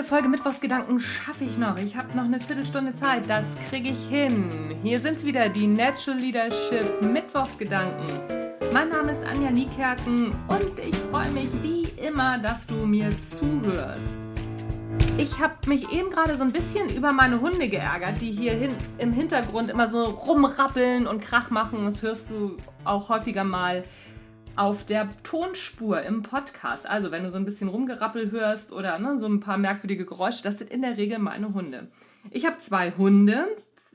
Eine Folge Mittwochsgedanken schaffe ich noch. Ich habe noch eine Viertelstunde Zeit. Das kriege ich hin. Hier sind wieder die Natural Leadership Mittwochsgedanken. Mein Name ist Anja Niekerken und ich freue mich wie immer, dass du mir zuhörst. Ich habe mich eben gerade so ein bisschen über meine Hunde geärgert, die hier hin, im Hintergrund immer so rumrappeln und Krach machen. Das hörst du auch häufiger mal auf der Tonspur im Podcast. Also wenn du so ein bisschen Rumgerappel hörst oder ne, so ein paar merkwürdige Geräusche, das sind in der Regel meine Hunde. Ich habe zwei Hunde,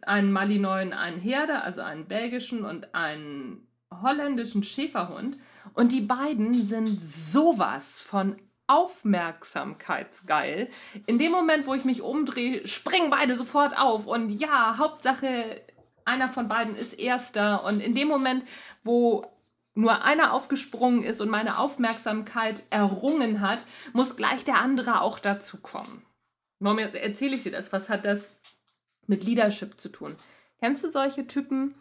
einen Malinois einen Herde, also einen belgischen und einen holländischen Schäferhund. Und die beiden sind sowas von aufmerksamkeitsgeil. In dem Moment, wo ich mich umdrehe, springen beide sofort auf. Und ja, Hauptsache, einer von beiden ist erster. Und in dem Moment, wo nur einer aufgesprungen ist und meine Aufmerksamkeit errungen hat, muss gleich der andere auch dazu kommen. Warum erzähle ich dir das? Was hat das mit Leadership zu tun? Kennst du solche Typen,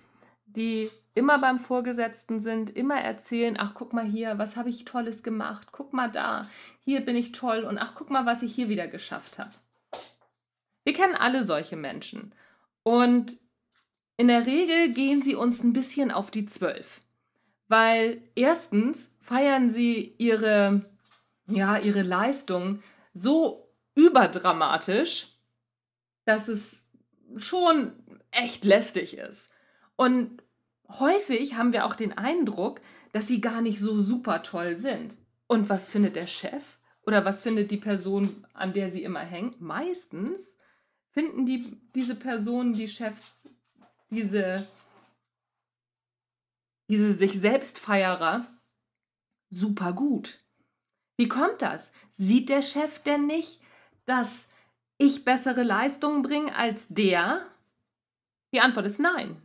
die immer beim Vorgesetzten sind, immer erzählen, ach guck mal hier, was habe ich tolles gemacht, guck mal da, hier bin ich toll und ach guck mal, was ich hier wieder geschafft habe. Wir kennen alle solche Menschen und in der Regel gehen sie uns ein bisschen auf die Zwölf weil erstens feiern sie ihre, ja, ihre Leistung so überdramatisch, dass es schon echt lästig ist. Und häufig haben wir auch den Eindruck, dass sie gar nicht so super toll sind. Und was findet der Chef? Oder was findet die Person, an der sie immer hängt? Meistens finden die, diese Personen, die Chefs, diese diese sich selbst Feierer, super gut. Wie kommt das? Sieht der Chef denn nicht, dass ich bessere Leistungen bringe als der? Die Antwort ist nein.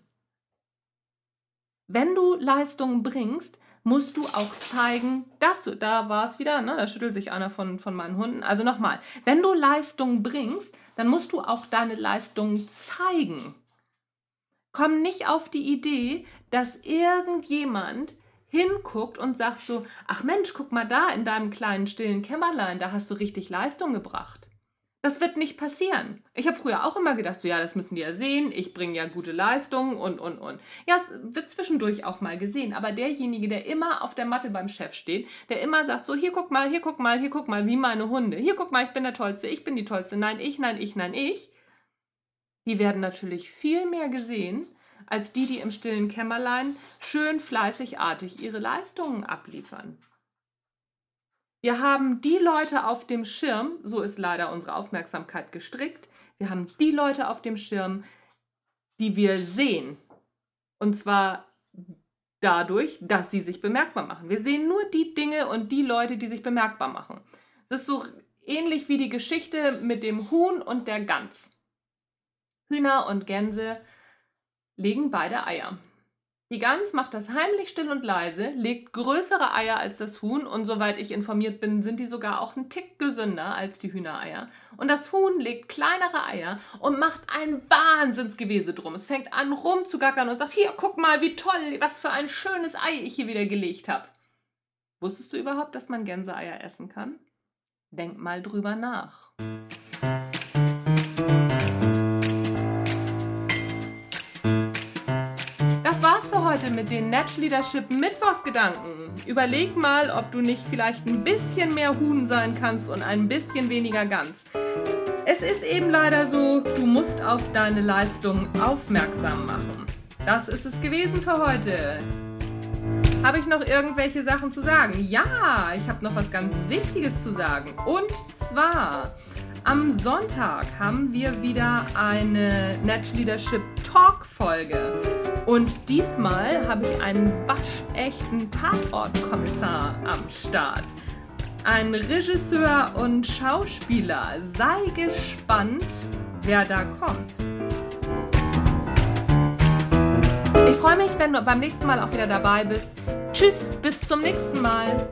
Wenn du Leistungen bringst, musst du auch zeigen, dass du, da war es wieder, ne, da schüttelt sich einer von, von meinen Hunden. Also nochmal, wenn du Leistungen bringst, dann musst du auch deine Leistungen zeigen. Komm nicht auf die Idee, dass irgendjemand hinguckt und sagt so, ach Mensch, guck mal da in deinem kleinen stillen Kämmerlein, da hast du richtig Leistung gebracht. Das wird nicht passieren. Ich habe früher auch immer gedacht, so ja, das müssen die ja sehen, ich bringe ja gute Leistungen und, und, und. Ja, es wird zwischendurch auch mal gesehen, aber derjenige, der immer auf der Matte beim Chef steht, der immer sagt, so hier guck mal, hier guck mal, hier guck mal, wie meine Hunde, hier guck mal, ich bin der Tollste, ich bin die Tollste, nein, ich, nein, ich, nein, ich, die werden natürlich viel mehr gesehen, als die, die im stillen Kämmerlein schön fleißigartig ihre Leistungen abliefern. Wir haben die Leute auf dem Schirm, so ist leider unsere Aufmerksamkeit gestrickt, wir haben die Leute auf dem Schirm, die wir sehen. Und zwar dadurch, dass sie sich bemerkbar machen. Wir sehen nur die Dinge und die Leute, die sich bemerkbar machen. Das ist so ähnlich wie die Geschichte mit dem Huhn und der Gans. Hühner und Gänse legen beide Eier. Die Gans macht das heimlich still und leise, legt größere Eier als das Huhn und soweit ich informiert bin, sind die sogar auch einen Tick gesünder als die Hühnereier. Und das Huhn legt kleinere Eier und macht ein Wahnsinnsgewese drum. Es fängt an rumzugackern und sagt, hier, guck mal, wie toll, was für ein schönes Ei ich hier wieder gelegt habe. Wusstest du überhaupt, dass man Gänseeier essen kann? Denk mal drüber nach. Heute mit den Natural Leadership Mittwochsgedanken. Überleg mal, ob du nicht vielleicht ein bisschen mehr Huhn sein kannst und ein bisschen weniger Gans. Es ist eben leider so, du musst auf deine Leistung aufmerksam machen. Das ist es gewesen für heute. Habe ich noch irgendwelche Sachen zu sagen? Ja, ich habe noch was ganz Wichtiges zu sagen. Und zwar, am Sonntag haben wir wieder eine Natural Leadership Talk Folge. Und diesmal habe ich einen waschechten Tatortkommissar am Start. Ein Regisseur und Schauspieler. Sei gespannt, wer da kommt. Ich freue mich, wenn du beim nächsten Mal auch wieder dabei bist. Tschüss, bis zum nächsten Mal.